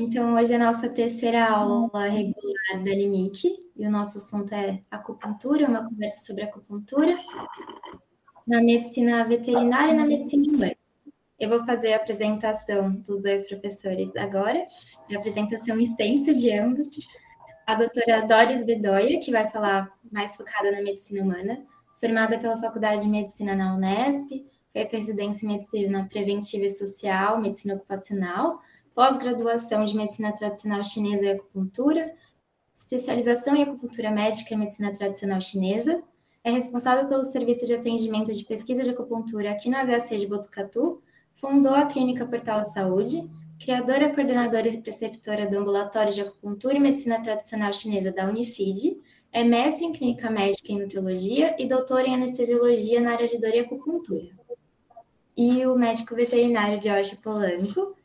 Então, hoje é a nossa terceira aula regular da LIMIC e o nosso assunto é acupuntura, uma conversa sobre acupuntura na medicina veterinária e na medicina humana. Eu vou fazer a apresentação dos dois professores agora, a apresentação extensa de ambos. A doutora Doris Bedoya, que vai falar mais focada na medicina humana, formada pela Faculdade de Medicina na Unesp, fez residência em Medicina Preventiva e Social, Medicina Ocupacional, pós-graduação de Medicina Tradicional Chinesa e Acupuntura, especialização em Acupuntura Médica e Medicina Tradicional Chinesa, é responsável pelo serviço de atendimento de pesquisa de acupuntura aqui no HC de Botucatu, fundou a Clínica Portal Saúde, criadora, coordenadora e preceptora do Ambulatório de Acupuntura e Medicina Tradicional Chinesa da Unicid, é mestre em Clínica Médica e Nutrologia e doutora em Anestesiologia na área de dor e acupuntura. E o médico veterinário Jorge Polanco,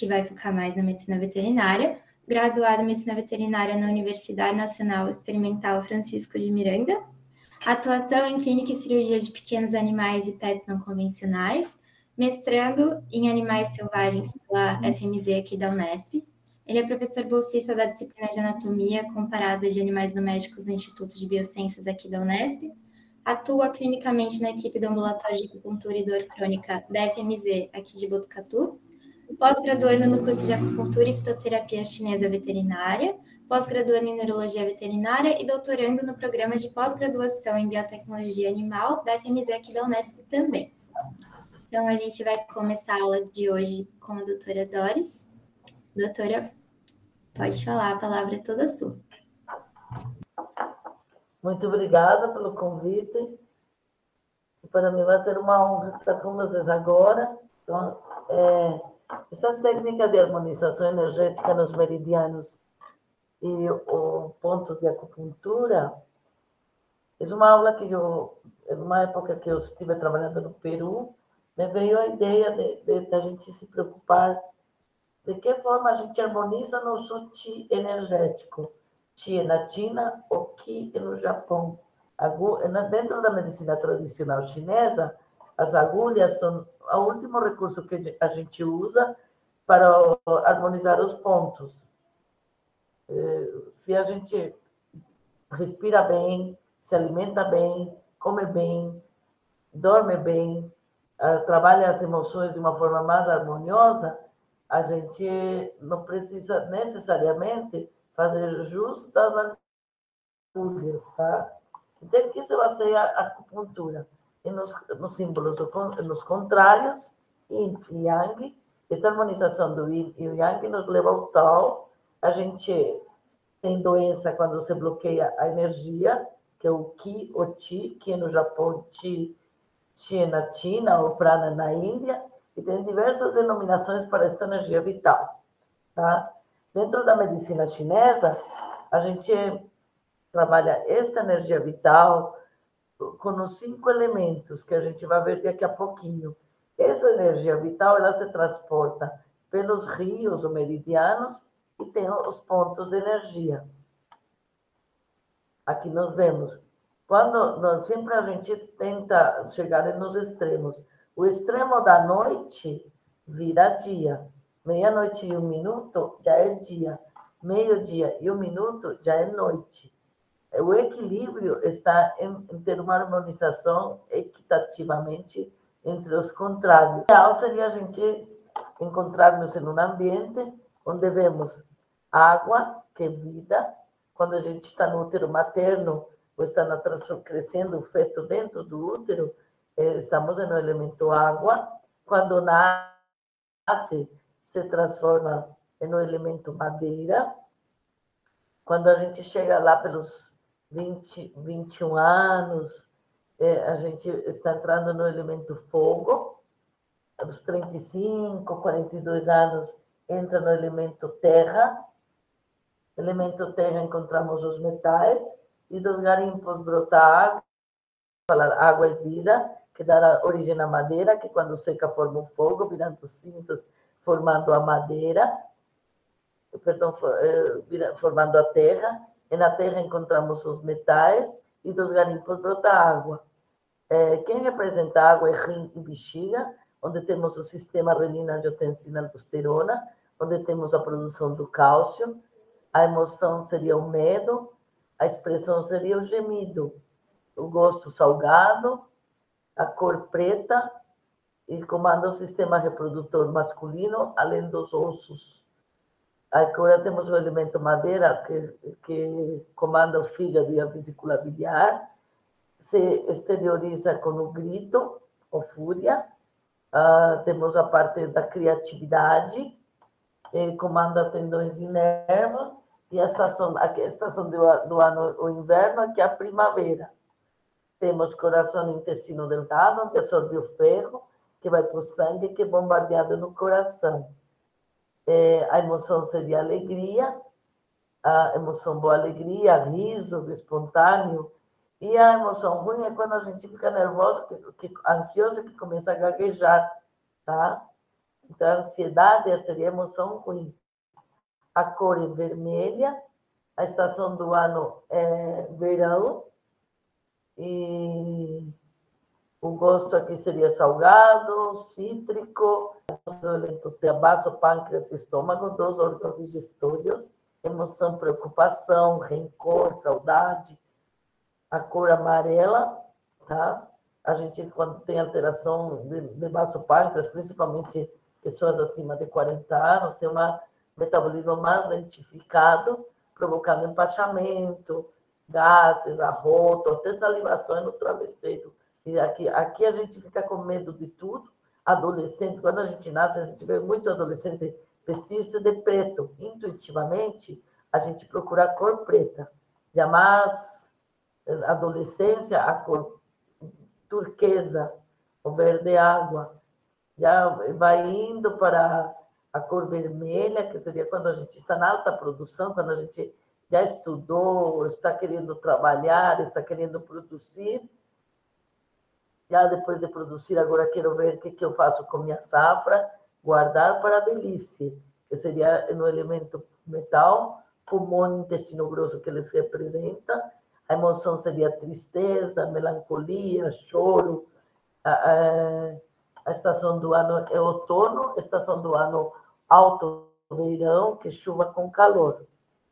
que vai focar mais na medicina veterinária, graduado em medicina veterinária na Universidade Nacional Experimental Francisco de Miranda, atuação em clínica e cirurgia de pequenos animais e pets não convencionais, mestrando em animais selvagens pela FMZ aqui da Unesp. Ele é professor bolsista da disciplina de anatomia comparada de animais domésticos no Instituto de Biociências aqui da Unesp. Atua clinicamente na equipe do ambulatório de acupuntura e dor crônica da FMZ aqui de Botucatu pós-graduando no curso de acupuntura e fitoterapia chinesa veterinária, pós-graduando em neurologia veterinária e doutorando no programa de pós-graduação em biotecnologia animal da FMZ aqui da Unesp também. Então, a gente vai começar a aula de hoje com a doutora Doris. Doutora, pode falar, a palavra é toda sua. Muito obrigada pelo convite. Para mim vai ser uma honra estar com vocês agora. Então, é, estas técnicas de harmonização energética nos meridianos e o pontos de acupuntura é uma aula que eu, uma época que eu estive trabalhando no Peru, me veio a ideia de, a gente se preocupar de que forma a gente harmoniza nosso chi energético. Chi na China, o Qi no Japão. Dentro da medicina tradicional chinesa, as agulhas são o último recurso que a gente usa para harmonizar os pontos. É, se a gente respira bem, se alimenta bem, come bem, dorme bem, trabalha as emoções de uma forma mais harmoniosa, a gente não precisa necessariamente fazer jus das agulhas, tá? Então, que se baseia a acupuntura? E nos, símbolos, nos contrários, yin e yang. Esta harmonização do yin e yang nos leva ao tal. A gente tem doença quando se bloqueia a energia, que é o Ki, o Chi, que no Japão, Chi na China, ou Prana na Índia, e tem diversas denominações para esta energia vital. Tá? Dentro da medicina chinesa, a gente trabalha esta energia vital, com os cinco elementos que a gente vai ver daqui a pouquinho. Essa energia vital ela se transporta pelos rios ou meridianos e tem os pontos de energia. Aqui nós vemos. Quando nós, sempre a gente tenta chegar nos extremos. O extremo da noite vira dia. Meia-noite e um minuto já é dia. Meio-dia e um minuto já é noite o equilíbrio está em, em ter uma harmonização equitativamente entre os contrários. O ideal seria a gente encontrar-nos em um ambiente onde vemos água, que é vida, quando a gente está no útero materno, ou está na, crescendo o feto dentro do útero, eh, estamos no elemento água. Quando nasce, se transforma no elemento madeira. Quando a gente chega lá pelos 20, 21 anos, é, a gente está entrando no elemento fogo, aos 35, 42 anos, entra no elemento terra. Elemento terra encontramos os metais, e dos garimpos brota água, falar água e vida, que dá origem à madeira, que quando seca forma o fogo, virando cinzas, formando a madeira, perdão, é, formando a terra, e na terra encontramos os metais e dos garimpos brota água. É, quem representa água é rim e bexiga, onde temos o sistema renina-angiotensina-aldosterona, onde temos a produção do cálcio, a emoção seria o medo, a expressão seria o gemido, o gosto salgado, a cor preta, e comanda o sistema reprodutor masculino, além dos ossos. Agora temos o elemento madeira, que, que comanda o fígado e a vesícula biliar, se exterioriza com o grito, ou fúria. Uh, temos a parte da criatividade, eh, comanda tendões e nervos, e a estação, a estação do, do ano, o inverno, que é a primavera. Temos coração e intestino delgado, que absorve o ferro, que vai para o sangue, que é bombardeado no coração. É, a emoção seria alegria, a emoção boa alegria, riso espontâneo, e a emoção ruim é quando a gente fica nervoso, que, que, ansioso, que começa a gaguejar, tá? Então, a ansiedade seria a emoção ruim. A cor é vermelha, a estação do ano é verão, e o gosto aqui seria salgado, cítrico, baço, pâncreas, estômago, dos órgãos digestórios, emoção, preocupação, rancor, saudade, a cor amarela, tá? A gente, quando tem alteração de, de baço pâncreas, principalmente pessoas acima de 40 anos, tem um metabolismo mais lentificado, provocando empachamento, gases, arroto, até salivação no travesseiro e aqui, aqui a gente fica com medo de tudo. Adolescente, quando a gente nasce, a gente vê muito adolescente vestir-se de preto. Intuitivamente, a gente procura a cor preta. Jamais adolescência, a cor turquesa, o verde água. Já vai indo para a cor vermelha, que seria quando a gente está na alta produção, quando a gente já estudou, está querendo trabalhar, está querendo produzir já depois de produzir, agora quero ver o que, que eu faço com minha safra, guardar para a velhice, que seria no elemento metal, pulmão intestino grosso que eles representam, a emoção seria tristeza, melancolia, choro, a, a, a estação do ano é outono, a estação do ano alto verão, que chuva com calor.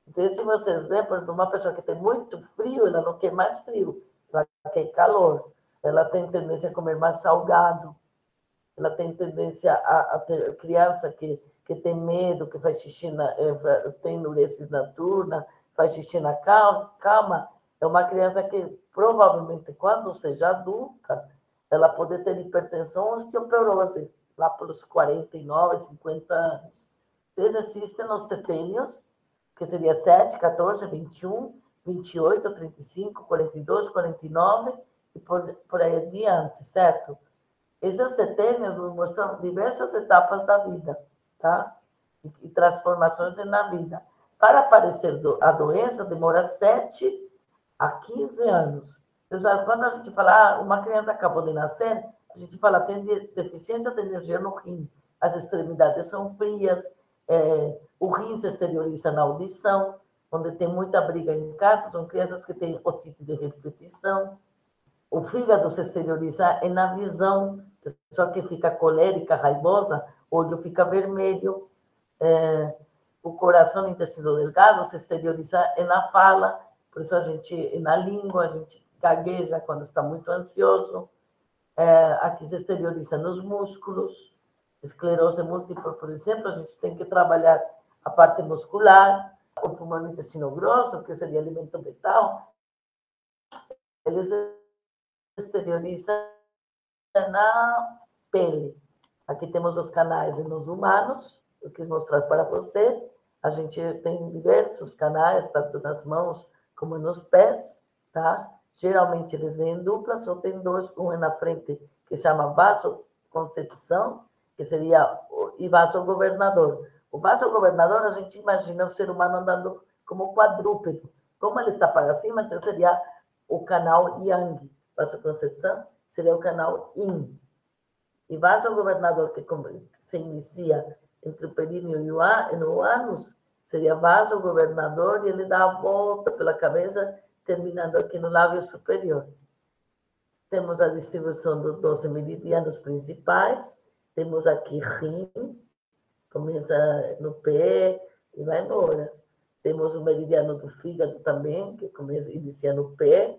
Então, se vocês veem, por exemplo, uma pessoa que tem muito frio, ela não quer mais frio, ela quer calor ela tem tendência a comer mais salgado, ela tem tendência a, a ter criança que, que tem medo, que faz xixi, na, é, tem enuresis na turna, faz xixi na cama, é uma criança que provavelmente, quando seja adulta, ela pode ter hipertensão ou osteoporose, lá pelos 49, 50 anos. Eles existem os setênios, que seria 7, 14, 21, 28, 35, 42, 49, e por, por aí adiante, certo? Esses setênios nos mostram diversas etapas da vida, tá? E, e transformações na vida. Para aparecer do, a doença, demora 7 a 15 anos. Quando a gente fala, ah, uma criança acabou de nascer, a gente fala, tem deficiência de energia no rim, as extremidades são frias, é, o rim se exterioriza na audição, onde tem muita briga em casa, são crianças que têm otite de repetição, o fígado se exterioriza é na visão, pessoa que fica colérica, raivosa, olho fica vermelho, é, o coração no intestino delgado se exterioriza é na fala, por isso a gente, na língua, a gente gagueja quando está muito ansioso, é, aqui se exterioriza nos músculos, esclerose múltipla, por exemplo, a gente tem que trabalhar a parte muscular, o pulmão no intestino grosso, que seria alimento vital, eles exterioriza na pele. Aqui temos os canais nos humanos, eu quis mostrar para vocês. A gente tem diversos canais, tanto nas mãos como nos pés, tá? Geralmente eles vêm em dupla, só tem dois, um é na frente, que chama vasoconcepção, que seria e vasogovernador. O vasogovernador, a gente imagina o ser humano andando como quadrúpedo. Como ele está para cima, então seria o canal Yang vasoconcepção seria o canal IN. E vasogovernador, que se inicia entre o períneo e o ânus, seria vasogovernador e ele dá a volta pela cabeça, terminando aqui no lábio superior. Temos a distribuição dos 12 meridianos principais, temos aqui rim, começa no pé e vai embora. Temos o meridiano do fígado também, que começa, inicia no pé.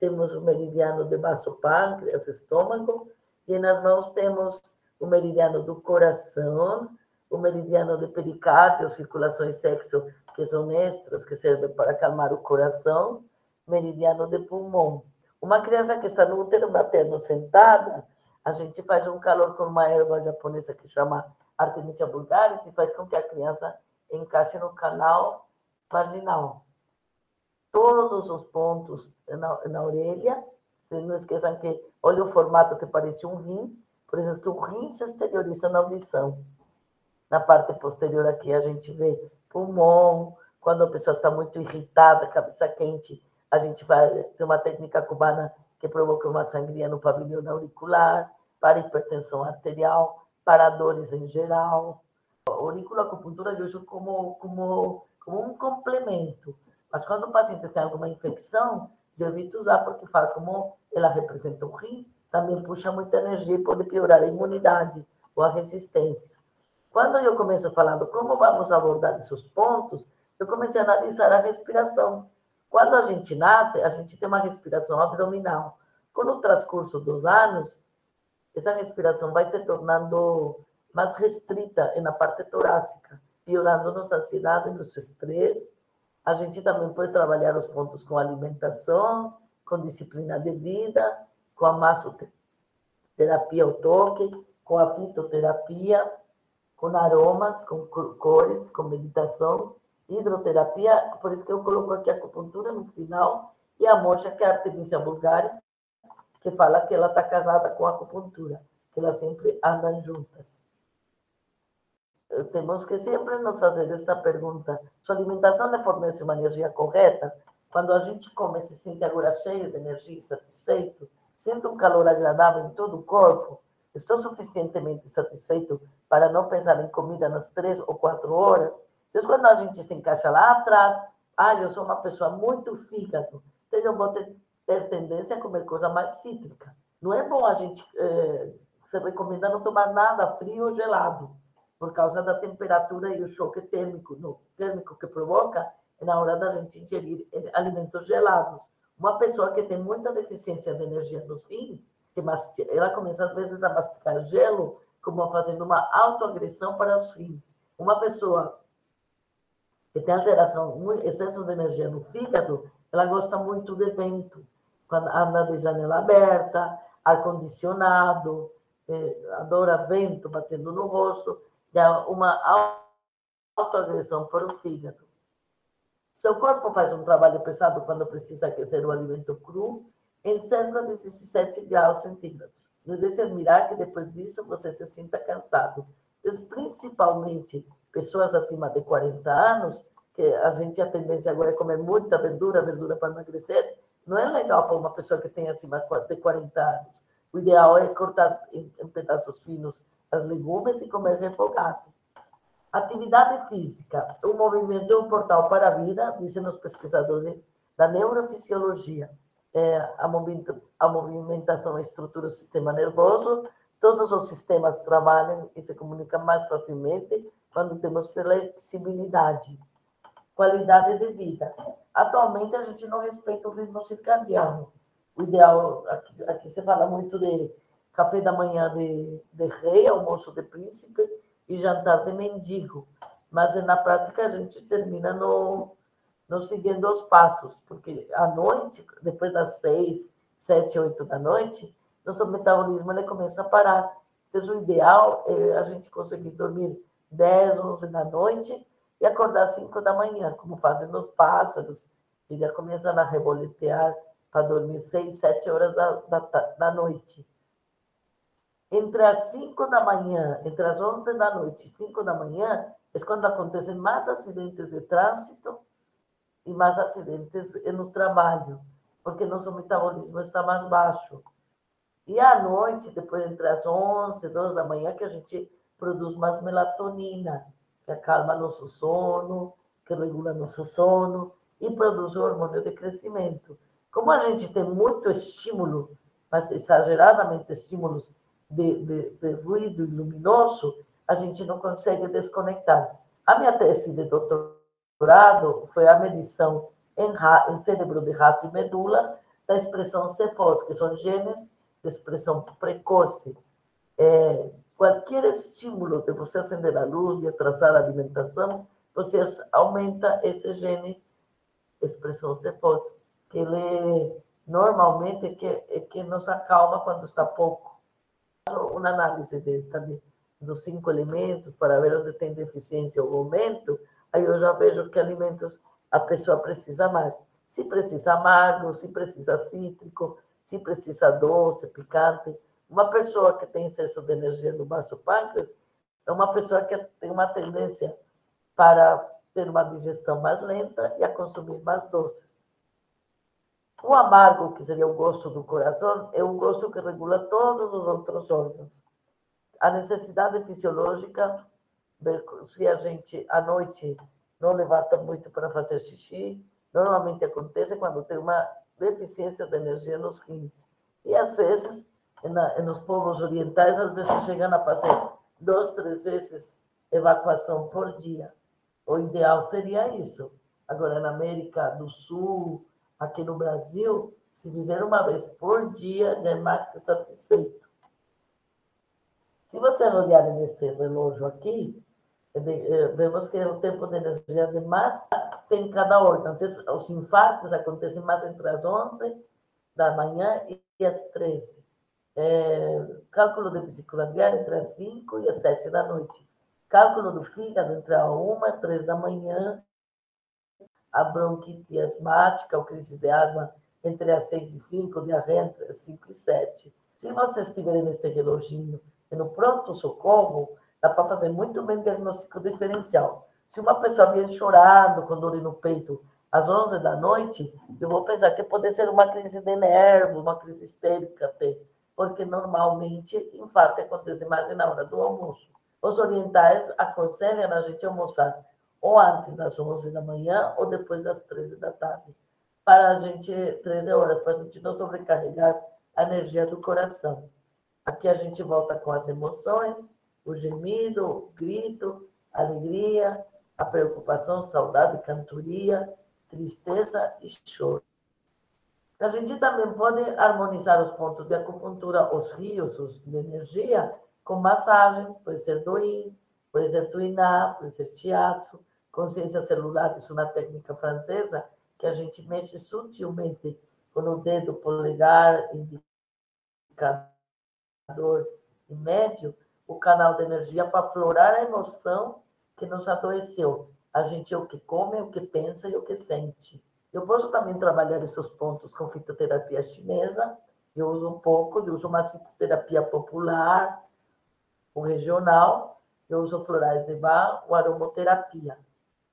Temos o meridiano de baixo pâncreas, estômago. E nas mãos temos o meridiano do coração, o meridiano de pericárdio, circulação e sexo, que são extras, que servem para acalmar o coração, meridiano de pulmão. Uma criança que está no útero materno sentada, a gente faz um calor com uma erva japonesa que chama Artemisia vulgaris e faz com que a criança encaixe no canal vaginal. Todos os pontos na, na orelha, não esqueçam que, olha o formato que parece um rim, por exemplo, que o rim se exterioriza na audição. Na parte posterior aqui a gente vê pulmão, quando a pessoa está muito irritada, cabeça quente, a gente vai ter uma técnica cubana que provoca uma sangria no pavilhão auricular, para hipertensão arterial, para dores em geral. A auriculoacupuntura eu uso como, como, como um complemento, mas quando o paciente tem alguma infecção, eu evito usar porque fala como ela representa o rim, também puxa muita energia e pode piorar a imunidade ou a resistência. Quando eu começo falando como vamos abordar esses pontos, eu comecei a analisar a respiração. Quando a gente nasce, a gente tem uma respiração abdominal. Com o transcurso dos anos, essa respiração vai se tornando mais restrita na parte torácica, piorando nossa ansiedade, nosso estresse. A gente também pode trabalhar os pontos com alimentação, com disciplina de vida, com a massoterapia ao toque, com a fitoterapia, com aromas, com cores, com meditação hidroterapia, por isso que eu coloco aqui a acupuntura no final, e a mocha, que é a Artemisia vulgaris, que fala que ela está casada com a acupuntura, que elas sempre andam juntas. Temos que sempre nos fazer esta pergunta: sua alimentação lhe fornece uma energia correta? Quando a gente come, se sente agora cheio de energia e satisfeito, sente um calor agradável em todo o corpo, estou suficientemente satisfeito para não pensar em comida nas três ou quatro horas? Então, quando a gente se encaixa lá atrás, ah, eu sou uma pessoa muito fígado, então eu vou ter, ter tendência a comer coisa mais cítrica. Não é bom a gente, é, você recomenda não tomar nada frio ou gelado, por causa da temperatura e o choque térmico, no, térmico que provoca na hora da gente ingerir alimentos gelados. Uma pessoa que tem muita deficiência de energia nos rins, ela começa às vezes a mastigar gelo, como fazendo uma autoagressão para os rins. Uma pessoa que tem alteração, excesso de energia no fígado, ela gosta muito de vento, quando anda de janela aberta, ar-condicionado, eh, adora vento batendo no rosto, dá uma autoagressão para o fígado. Seu corpo faz um trabalho pesado quando precisa aquecer o alimento cru em cerca de 17 graus centígrados. Não deixe admirar que depois disso você se sinta cansado. Então, principalmente pessoas acima de 40 anos, que a gente a tendência agora é comer muita verdura, verdura para emagrecer, não é legal para uma pessoa que tem acima de 40 anos. O ideal é cortar em pedaços finos as legumes e comer refogado. Atividade física. O movimento é um portal para a vida, dizem os pesquisadores da neurofisiologia. É, a, movimentação estrutura o sistema nervoso, todos os sistemas trabalham e se comunicam mais facilmente quando temos flexibilidade, qualidade de vida. Atualmente, a gente não respeita o ritmo circadiano. O ideal, aqui, aqui fala muito de café da manhã de, de rei, almoço de príncipe e jantar de mendigo. Mas, na prática, a gente termina no, no seguindo os passos, porque à noite, depois das seis, sete, oito da noite, nosso metabolismo ele começa a parar. Então, o ideal é a gente conseguir dormir 10, 11 da noite e acordar 5 da manhã, como fazem os pássaros, que já começam a reboletear para dormir 6, 7 horas da, da, da noite. Entre as 5 da manhã, entre as 11 da noite e 5 da manhã, é quando acontecem mais acidentes de trânsito e mais acidentes no trabalho, porque nosso metabolismo está mais baixo. E à noite, depois entre as 11, 12 da manhã, que a gente produz mais melatonina, que acalma nosso sono, que regula nosso sono e produz o hormônio de crescimento. Como a gente tem muito estímulo, mas exageradamente estímulos de, de, de ruído luminoso, a gente não consegue desconectar. A minha tese de doutorado foi a medição em, em cérebro de rato e medula da expressão Cefos, que são genes de expressão precoce. É, qualquer estímulo de você acender a luz, de atrasar a alimentação, você aumenta esse gene expressão Cefos, que ele normalmente é que, é que nos acalma quando está pouco. Uma análise de, também dos cinco alimentos para ver onde tem deficiência ou aumento, aí eu já vejo que alimentos a pessoa precisa mais. Se precisa amargo, se precisa cítrico, se precisa doce, picante. Uma pessoa que tem excesso de energia no baixo pâncreas é uma pessoa que tem uma tendência para ter uma digestão mais lenta e a consumir mais doces. O amargo, que seria o gosto do coração, é um gosto que regula todos os outros órgãos. A necessidade fisiológica, se a gente à noite não levanta muito para fazer xixi, normalmente acontece quando tem uma deficiência de energia nos rins. E às vezes, nos povos orientais, às vezes chegam a fazer duas, três vezes evacuação por dia. O ideal seria isso. Agora, na América do Sul, aqui no Brasil, se fizer uma vez por dia, já é mais que satisfeito. Se você olhar neste relógio aqui, eh, vemos que o tempo de energia de mais tem cada órgão. Os infartos acontecem mais entre as 11 da manhã e as 13. É, cálculo de vesícula entre as 5 e as 7 da noite. Cálculo do fígado entre a 1 e 3 da manhã. A bronquite asmática, o crise de asma entre as 6 e 5, diarreia entre as 5 e 7. Se vocês estiverem neste reloginho no pronto-socorro, dá para fazer muito bem diagnóstico diferencial. Se uma pessoa vier chorando com dor no peito às 11 da noite, eu vou pensar que pode ser uma crise de nervo, uma crise histérica até, porque normalmente infarto acontece mais na hora do almoço. Os orientais aconselham a gente almoçar ou antes das 11 da manhã ou depois das 13 da tarde, para a gente, 13 horas, para a gente não sobrecarregar a energia do coração. Aqui a gente volta com as emoções, o gemido, o grito, a alegria, a preocupação, saudade, cantoria, tristeza e choro. A gente também pode harmonizar os pontos de acupuntura, os rios os de energia, com massagem, pode ser doin, pode ser tuiná, pode ser chiatsu, consciência celular, isso é uma técnica francesa, que a gente mexe sutilmente com o dedo polegar, indicador e médio, o canal de energia para aflorar a emoção que nos adoeceu. A gente é o que come, é o que pensa e o que sente. Eu posso também trabalhar esses pontos com fitoterapia chinesa. Eu uso um pouco, eu uso mais fitoterapia popular, o regional. Eu uso florais de bar, o aromoterapia.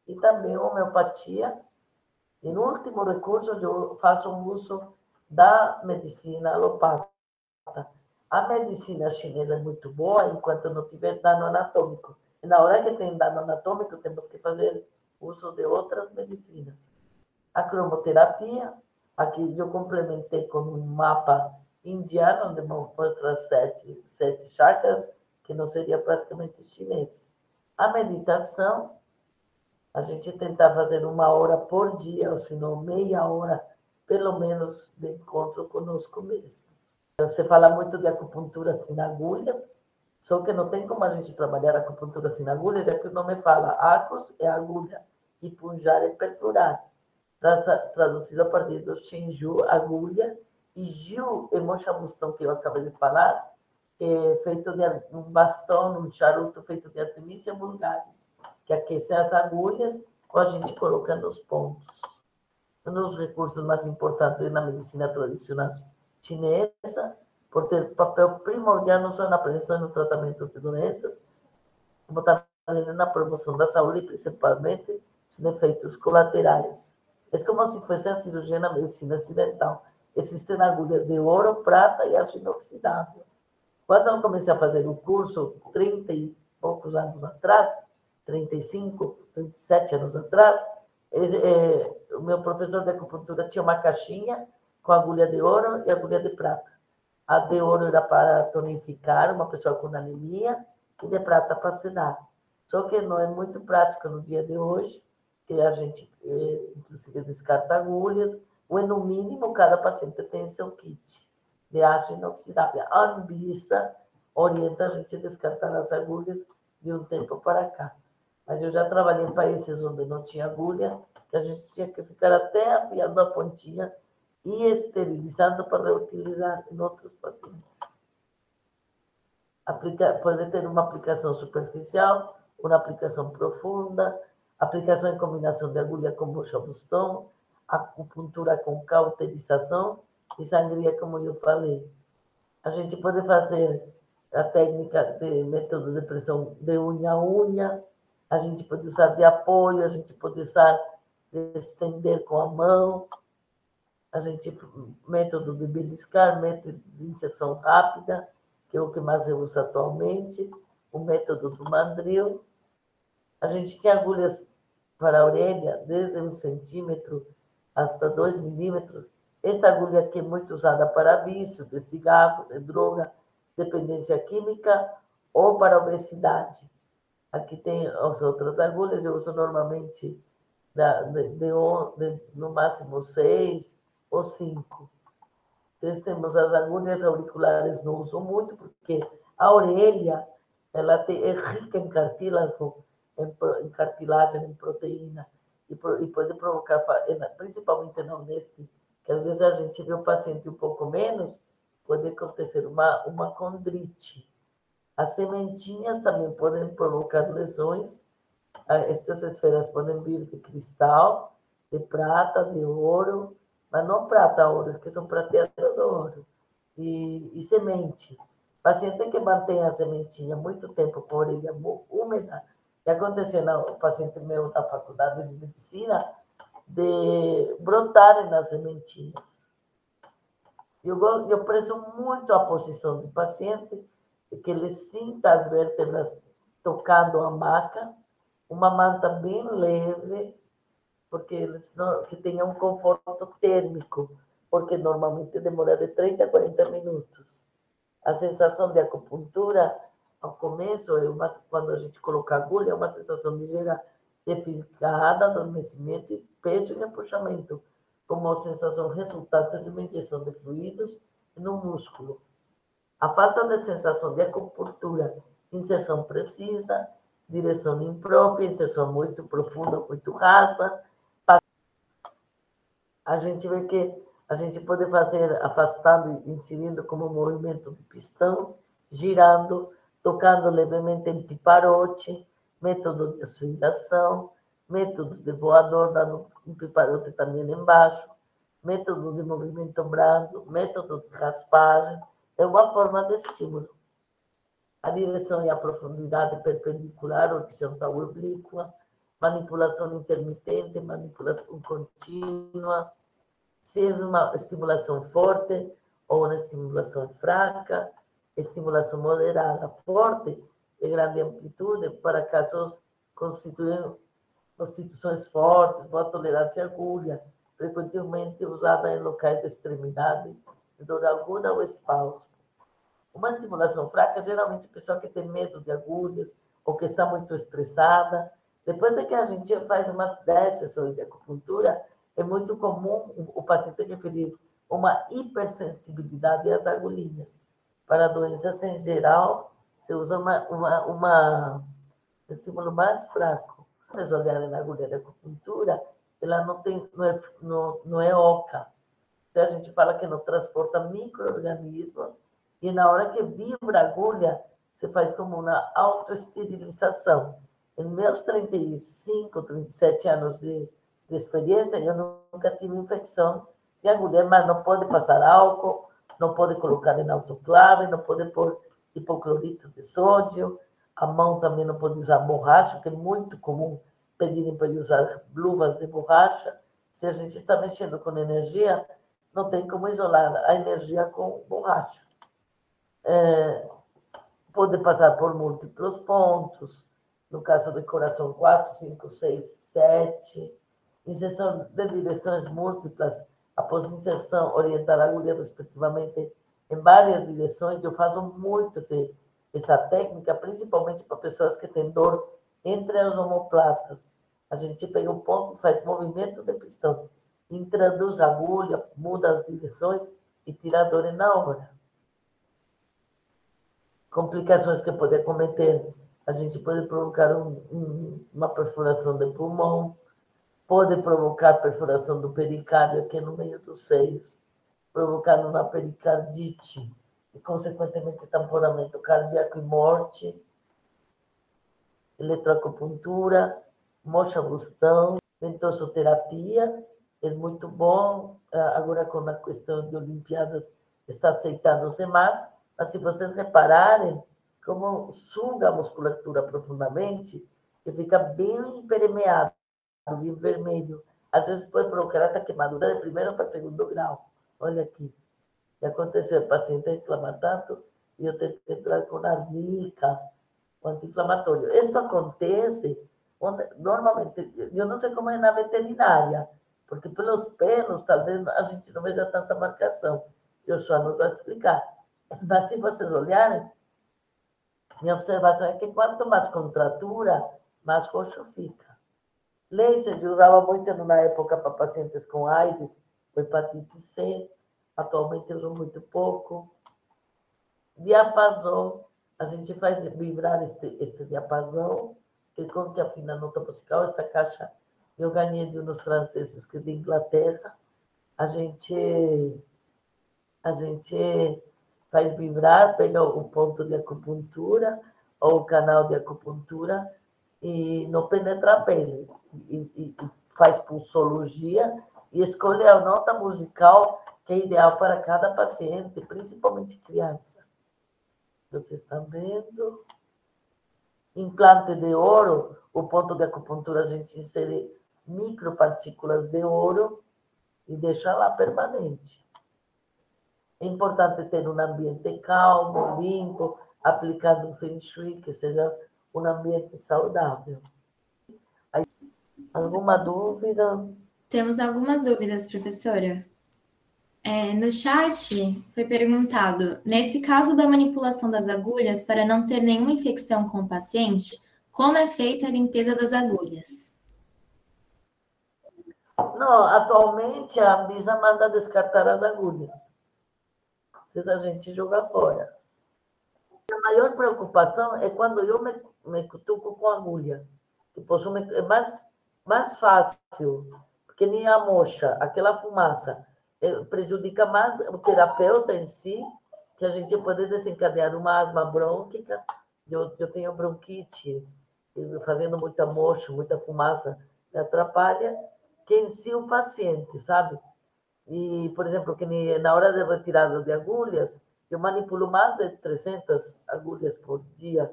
E também homeopatia. E no último recurso, eu faço uso da medicina alopática a medicina chinesa é muito boa enquanto não tiver dano anatômico. E na hora que tem dano anatômico, temos que fazer uso de outras medicinas. A cromoterapia, aqui eu complementei com um mapa indiano, onde mostra sete, sete chakras, que não seria praticamente chinês. A meditação, a gente tentar fazer uma hora por dia, ou se não meia hora, pelo menos, de encontro conosco mesmo. Você fala muito de acupuntura sem agulhas, só que não tem como a gente trabalhar acupuntura sem agulhas, já que o nome fala acus é agulha e punjar é perfurar. Traduzido a partir do Shinju, agulha, e Jiu é que eu acabei de falar, é feito de um bastão, um charuto feito de artemisia vulgares, que aquecem as agulhas com a gente colocando os pontos. Um dos recursos mais importantes na medicina tradicional chinesa, por ter papel primordial não só na prevenção e no tratamento de doenças, como também na promoção da saúde, principalmente sem efeitos colaterais. É como se fosse a cirurgia na medicina ocidental. Existem agulhas de ouro, prata e aço inoxidável. Quando eu comecei a fazer o curso, 30 e poucos anos atrás, 35, 37 anos atrás, é, o meu professor de acupuntura tinha uma caixinha com agulha de ouro e agulha de prata. A de ouro era para tonificar uma pessoa com anemia e de prata para sedar. Só que não é muito prático no dia de hoje, que a gente, eh, inclusive, descarta agulhas, ou no mínimo cada paciente tem seu kit de aço inoxidável. A Anvisa orienta a gente a descartar as agulhas de um tempo para cá. Mas eu já trabalhei em países onde não tinha agulha, que a gente tinha que ficar até afiando a pontinha e esterilizando para reutilizar em outros pacientes. Aplica, pode ter uma aplicação superficial, uma aplicação profunda, aplicação em combinação de agulha com bucha-bustão, acupuntura com cauterização e sangria, como eu falei. A gente pode fazer a técnica de método de pressão de unha a unha, a gente pode usar de apoio, a gente pode usar de estender com a mão, a gente método de beliscar, método de inserção rápida, que é o que mais eu uso atualmente, o método do mandril. A gente tem agulhas para a orelha, desde um centímetro hasta dois milímetros. Esta agulha aqui é muito usada para vício, de cigarro, de droga, dependência química ou para obesidade. Aqui tem as outras agulhas, eu uso normalmente de, de, de, no máximo seis ou cinco. Então, temos as agulhas auriculares, não uso muito, porque a orelha ela tem, é rica em cartílago, em, em cartilagem, em proteína, e, e pode provocar, principalmente na Unesp, que às vezes a gente vê o paciente um pouco menos, pode acontecer uma, uma condrite. As sementinhas também podem provocar lesões. Ah, estas esferas podem vir de cristal, de prata, de ouro, mas não prata, ouro, que são prateadas ouro. E, e semente. Paciente que mantém a sementinha muito tempo com a orelha úmida, e aconteceu no paciente meu da faculdade de medicina, de brotarem nas sementinhas. Eu, eu prezo muito a posição do paciente, que ele sinta as vértebras tocando a maca, uma manta bem leve, porque eles não, que tenha um conforto térmico, porque normalmente demora de 30 a 40 minutos. A sensação de acupuntura, ao começo, é uma, quando a gente coloca agulha, é uma sensação ligeira de fisgada, adormecimento, peso e repuxamento como sensação resultante de uma injeção de fluidos no músculo. A falta de sensação de acupuntura, inserção precisa, direção imprópria, inserção muito profunda, muito rasa. A gente vê que a gente pode fazer afastando inserindo como movimento de pistão, girando, tocando levemente em piparote, método de oscilação, método de voador, dando um piparote também embaixo, método de movimento brando, método de raspagem, é uma forma de estímulo. A direção e a profundidade perpendicular, horizontal e oblíqua, manipulação intermitente, manipulação contínua, seja uma estimulação forte ou uma estimulação fraca, estimulação moderada, forte de grande amplitude, para casos constituem constituições fortes, boa tolerância à agulha, frequentemente usada em locais de extremidade, dor aguda ou espasmo. Uma estimulação fraca, geralmente, pessoa que tem medo de agulhas ou que está muito estressada. Depois de que a gente faz umas 10 sessões de acupuntura, é muito comum o paciente referir uma hipersensibilidade às agulhinhas. Para doenças em geral, se usa uma, uma, uma um estímulo mais fraco vocês olharem na agulha da acupuntura, ela não, tem, não, é, não, não é oca. Então, a gente fala que não transporta micro-organismos e na hora que vibra a agulha, você faz como uma autoesterilização. Em meus 35, 37 anos de, de experiência, eu nunca tive infecção de agulha, mas não pode passar álcool, não pode colocar em autoclave, não pode pôr hipoclorito de sódio, a mão também não pode usar borracha, que é muito comum pedirem para usar luvas de borracha. Se a gente está mexendo com energia, não tem como isolar a energia com borracha. É, pode passar por múltiplos pontos, no caso de coração 4, 5, 6, 7, inserção de direções múltiplas, após inserção, orientar a agulha respectivamente em várias direções. Eu faço muito esse essa técnica, principalmente para pessoas que têm dor entre as omoplatas. A gente pega um ponto, faz movimento de pistão, introduz a agulha, muda as direções e tira a dor na hora. Complicações que pode cometer, a gente pode provocar um, um, uma perfuração de pulmão, pode provocar perfuração do pericárdio aqui no meio dos seios, provocar uma pericardite e, consequentemente, tamponamento cardíaco e morte, eletroacupuntura, mocha bustão, ventosoterapia, é muito bom. Ah, agora, com a questão de Olimpíadas, está aceitando-se mais, mas se vocês repararem, como suga a musculatura profundamente, e fica bem permeado, bem vermelho. Às vezes pode provocar até queimadura de primeiro para segundo grau. Olha aqui. E aconteceu, o paciente reclama tanto e eu tenho que entrar com arnica, com anti-inflamatório. Isso acontece onde, normalmente, eu não sei como é na veterinária, porque pelos pelos, talvez a gente não veja tanta marcação. Eu só não vou explicar. Mas se vocês olharem, minha observação é que quanto mais contratura, mais roxo fica. Laser eu usava muito na época para pacientes com AIDS, com hepatite C, atualmente eu uso muito pouco. Diapasão, a gente faz vibrar este, este diapasão, que que afina a nota musical, esta caixa eu ganhei de uns franceses que de Inglaterra. A gente, a gente faz vibrar, pega o ponto de acupuntura ou o canal de acupuntura e não penetra. E, e, e faz pulsologia e escolhe a nota musical que é ideal para cada paciente, principalmente criança. Vocês estão vendo? Implante de ouro, o ponto de acupuntura a gente insere micropartículas de ouro e deixa lá permanente. É importante ter um ambiente calmo, limpo, aplicado um feng shui, que seja um ambiente saudável. Aí, alguma dúvida? Temos algumas dúvidas, professora. É, no chat foi perguntado: nesse caso da manipulação das agulhas, para não ter nenhuma infecção com o paciente, como é feita a limpeza das agulhas? Não, atualmente a Anvisa manda descartar as agulhas. Precisa a gente jogar fora. A maior preocupação é quando eu me, me cutuco com agulha. Tipo, é mais, mais fácil, porque nem a mocha, aquela fumaça, é, prejudica mais o terapeuta em si, que a gente pode desencadear uma asma brônquica. Eu, eu tenho bronquite, fazendo muita mocha, muita fumaça, me atrapalha que em si o paciente, sabe? E, por exemplo, que na hora de retirada de agulhas, eu manipulo mais de 300 agulhas por dia.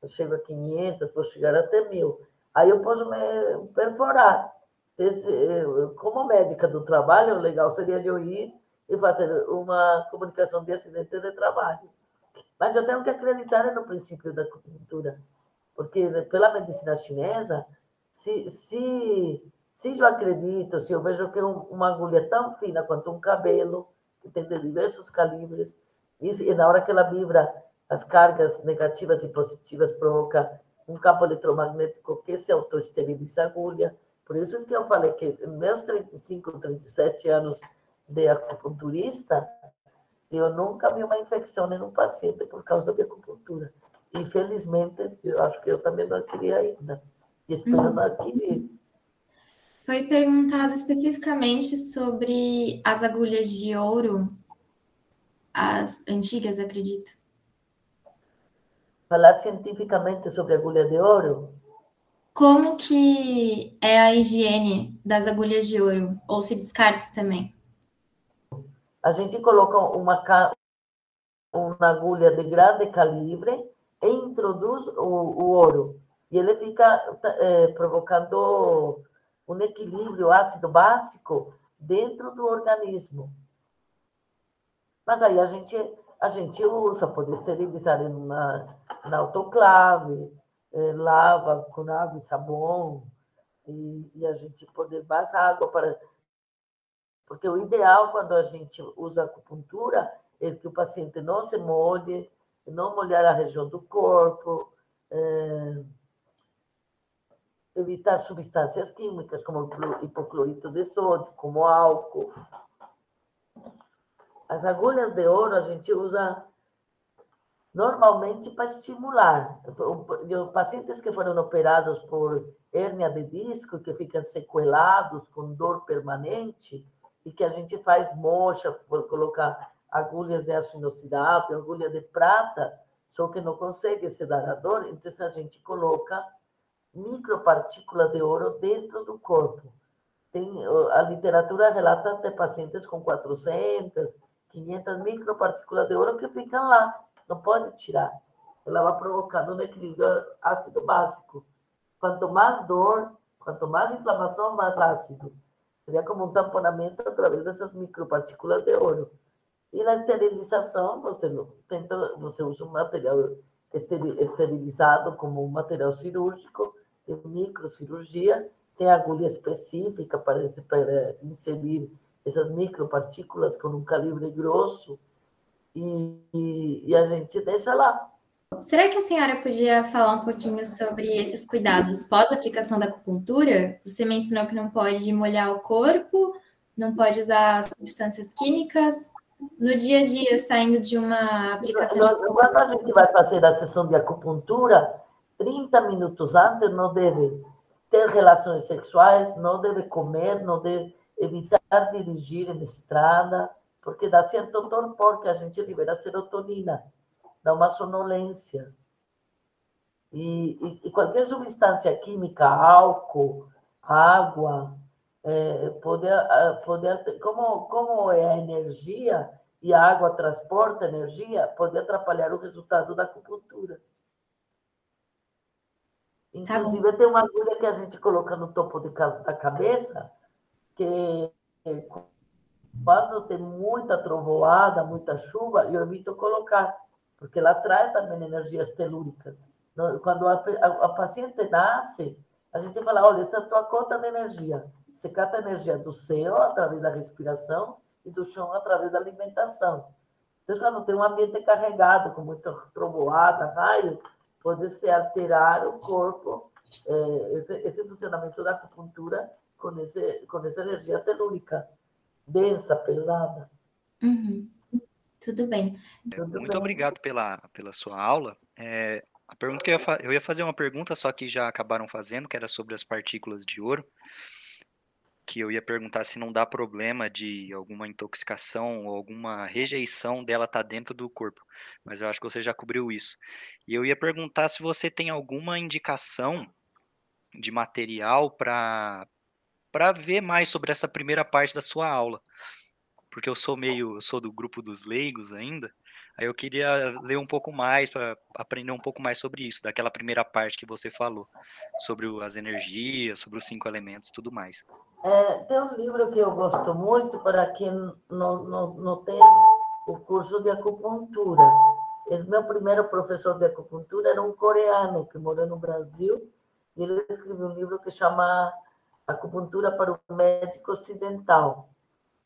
Eu chego a 500, posso chegar até mil. Aí eu posso me perforar. Esse, como médica do trabalho, o legal seria eu ir e fazer uma comunicação de acidente de trabalho. Mas eu tenho que acreditar no princípio da acupuntura, porque pela medicina chinesa, se se eu acredito, se eu vejo que uma agulha tão fina quanto um cabelo, que tem de diversos calibres, e na hora que ela vibra, as cargas negativas e positivas provoca um campo eletromagnético que se autoesteriliza a agulha. Por isso é que eu falei que meus 35, 37 anos de acupunturista, eu nunca vi uma infecção em um paciente por causa da acupuntura. Infelizmente, eu acho que eu também não adquiri ainda. E espero não adquirir. Foi perguntado especificamente sobre as agulhas de ouro, as antigas, acredito. Falar cientificamente sobre agulha de ouro? Como que é a higiene das agulhas de ouro? Ou se descarta também? A gente coloca uma, uma agulha de grande calibre e introduz o, o ouro. E ele fica é, provocando um equilíbrio ácido básico dentro do organismo. Mas aí a gente, a gente usa, pode esterilizar na, na autoclave, eh, lava com água e sabão, e, e a gente pode passar água para. Porque o ideal quando a gente usa acupuntura é que o paciente não se molhe, não molhar a região do corpo, é, evitar substâncias químicas como hipoclorito de sódio, como álcool. As agulhas de ouro a gente usa normalmente para estimular. Pacientes que foram operados por hérnia de disco, que ficam sequelados com dor permanente, e que a gente faz mocha colocar agulhas de aço inoxidável, agulha de prata, só que não consegue sedar a dor, então a gente coloca micropartículas de ouro dentro do corpo. Tem, a literatura relata até pacientes com 400, 500 micropartículas de ouro que ficam lá, não pode tirar. Ela vai provocando um equilíbrio ácido básico. Quanto mais dor, quanto mais inflamação, mais ácido. Seria como um tamponamento através dessas micropartículas de ouro. E na esterilização, você, tenta, você usa um material esterilizado como um material cirúrgico, de microcirurgia, tem agulha específica para, para inserir essas micropartículas com um calibre grosso e, e, e, a gente deixa lá. Será que a senhora podia falar um pouquinho sobre esses cuidados pós-aplicação da acupuntura? Você mencionou que não pode molhar o corpo, não pode usar substâncias químicas. No dia a dia, saindo de uma aplicação. de... Quando a gente vai fazer a sessão de acupuntura, 30 minutos antes não deve ter relações sexuais, não deve comer, não deve evitar dirigir em estrada, porque dá certo torpor que a gente libera serotonina, dá uma sonolência. E, e, e qualquer substância química, álcool, água, é, poder, poder, como, como é a energia e a água transporta energia, pode atrapalhar o resultado da acupuntura. Tá Inclusive, tá tem uma agulha que a gente coloca no topo de, da cabeça, que quando tem muita trovoada, muita chuva, eu evito colocar, porque ela traz também energias telúricas. Quando a, a, a paciente nasce, a gente fala, olha, essa é a tua cota de energia. Você cata a energia do céu através da respiração e do chão através da alimentação. Então, quando tem um ambiente carregado, com muita trovoada, raio, pode se alterar o corpo, é, esse, esse, funcionamento da acupuntura com, esse, com essa energia telúrica, densa, pesada. Uhum. Tudo bem. Tudo Muito bem. obrigado pela, pela sua aula. É, a pergunta que eu ia, eu ia fazer uma pergunta, só que já acabaram fazendo, que era sobre as partículas de ouro que eu ia perguntar se não dá problema de alguma intoxicação ou alguma rejeição dela estar tá dentro do corpo, mas eu acho que você já cobriu isso. E eu ia perguntar se você tem alguma indicação de material para para ver mais sobre essa primeira parte da sua aula, porque eu sou meio, eu sou do grupo dos leigos ainda. Aí eu queria ler um pouco mais para aprender um pouco mais sobre isso, daquela primeira parte que você falou, sobre as energias, sobre os cinco elementos, tudo mais. É, tem um livro que eu gosto muito para quem não, não, não tem o curso de acupuntura. Esse meu primeiro professor de acupuntura era um coreano que morou no Brasil e ele escreveu um livro que chama Acupuntura para o Médico Ocidental,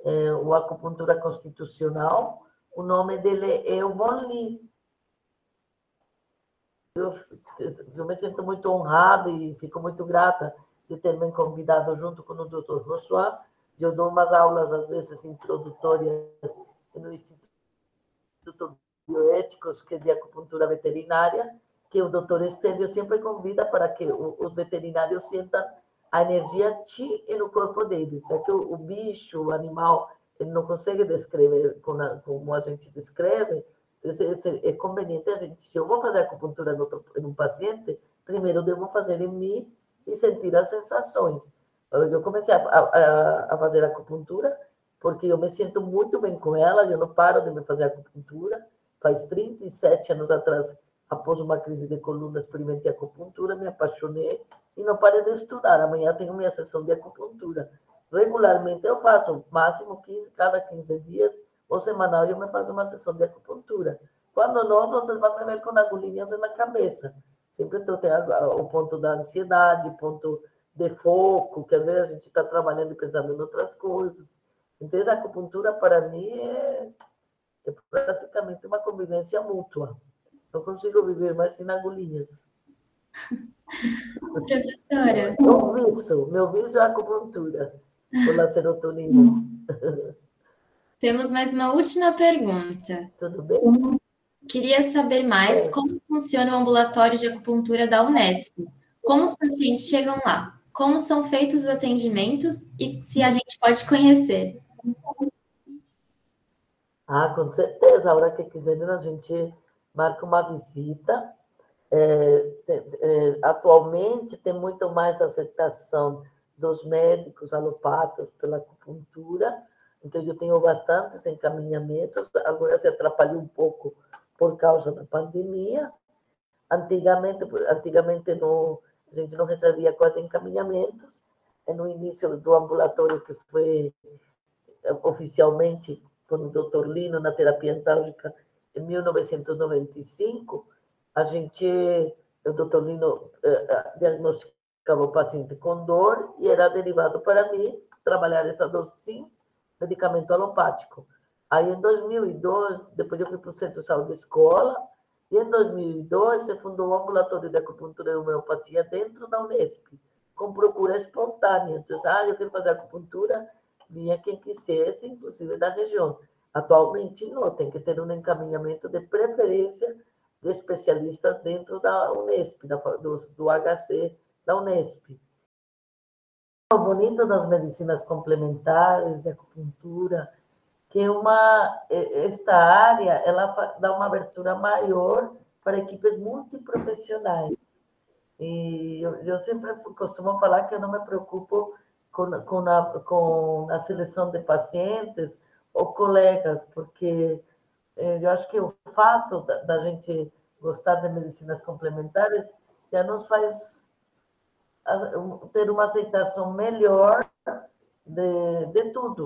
é, o Acupuntura Constitucional. O nome dele é Evon Lee. Eu, me sinto muito honrada e fico muito grata de ter me convidado junto com o Dr. Rossois. Eu dou umas aulas, às vezes, introdutórias no Instituto Bioéticos, que é de acupuntura veterinária, que o doutor Estélio sempre convida para que os veterinários sintam a energia chi no corpo deles. É que o, bicho, o animal, ele não consegue descrever como a gente descreve, é conveniente a gente, se eu vou fazer acupuntura em um paciente, primeiro devo fazer em mim e sentir as sensações. Eu comecei a, a, a fazer acupuntura porque eu me sinto muito bem com ela, eu não paro de me fazer acupuntura. Faz 37 anos atrás, após uma crise de coluna, experimentei acupuntura, me apaixonei e não parei de estudar. Amanhã tenho minha sessão de acupuntura. Regularmente eu faço, máximo 15, cada 15 dias ou semanal, eu me faço uma sessão de acupuntura. Quando não, vocês vão me ver com agulhinhas na cabeça. Sempre estou o ponto da ansiedade, ponto de foco, que às vezes a gente está trabalhando e pensando em outras coisas. Então, a acupuntura, para mim, é, é praticamente uma convivência mútua. Não consigo viver mais sem agulhinhas. Professora. Meu vício, meu vício é a acupuntura, pela serotonina. Temos mais uma última pergunta. Tudo bem? Queria saber mais como funciona o ambulatório de acupuntura da Unesp. Como os pacientes chegam lá? Como são feitos os atendimentos e se a gente pode conhecer? Ah, com certeza. A hora que quiserem, a gente marca uma visita. É, é, atualmente, tem muito mais aceitação dos médicos alopatas pela acupuntura, então eu tenho bastantes encaminhamentos. Agora se atrapalhou um pouco por causa da pandemia. Antigamente, antigamente não, a gente não recebia quase encaminhamentos. No início do ambulatório, que foi oficialmente com o Dr. Lino na terapia antálgica em 1995, a gente, o Dr. Lino eh, diagnosticava o paciente com dor e era derivado para mim trabalhar essa dor sim, medicamento alopático. Aí, em 2002, depois eu fui para o Centro de Saúde Escola, e em 2002 se fundou o Ambulatório de Acupuntura e Homeopatia dentro da Unesp, com procura espontânea. Então, ah, eu quero fazer acupuntura, vinha quem quisesse, inclusive da região. Atualmente não, tem que ter um encaminhamento de preferência de especialistas dentro da Unesp, da, do, do HC da Unesp. O bonito das medicinas complementares, de acupuntura, que uma, esta área ela dá uma abertura maior para equipes multiprofissionais. E eu, eu sempre costumo falar que eu não me preocupo com, com, a, com a seleção de pacientes ou colegas, porque eh, eu acho que o fato da, da gente gostar de medicinas complementares já nos faz ter uma aceitação melhor de, de tudo.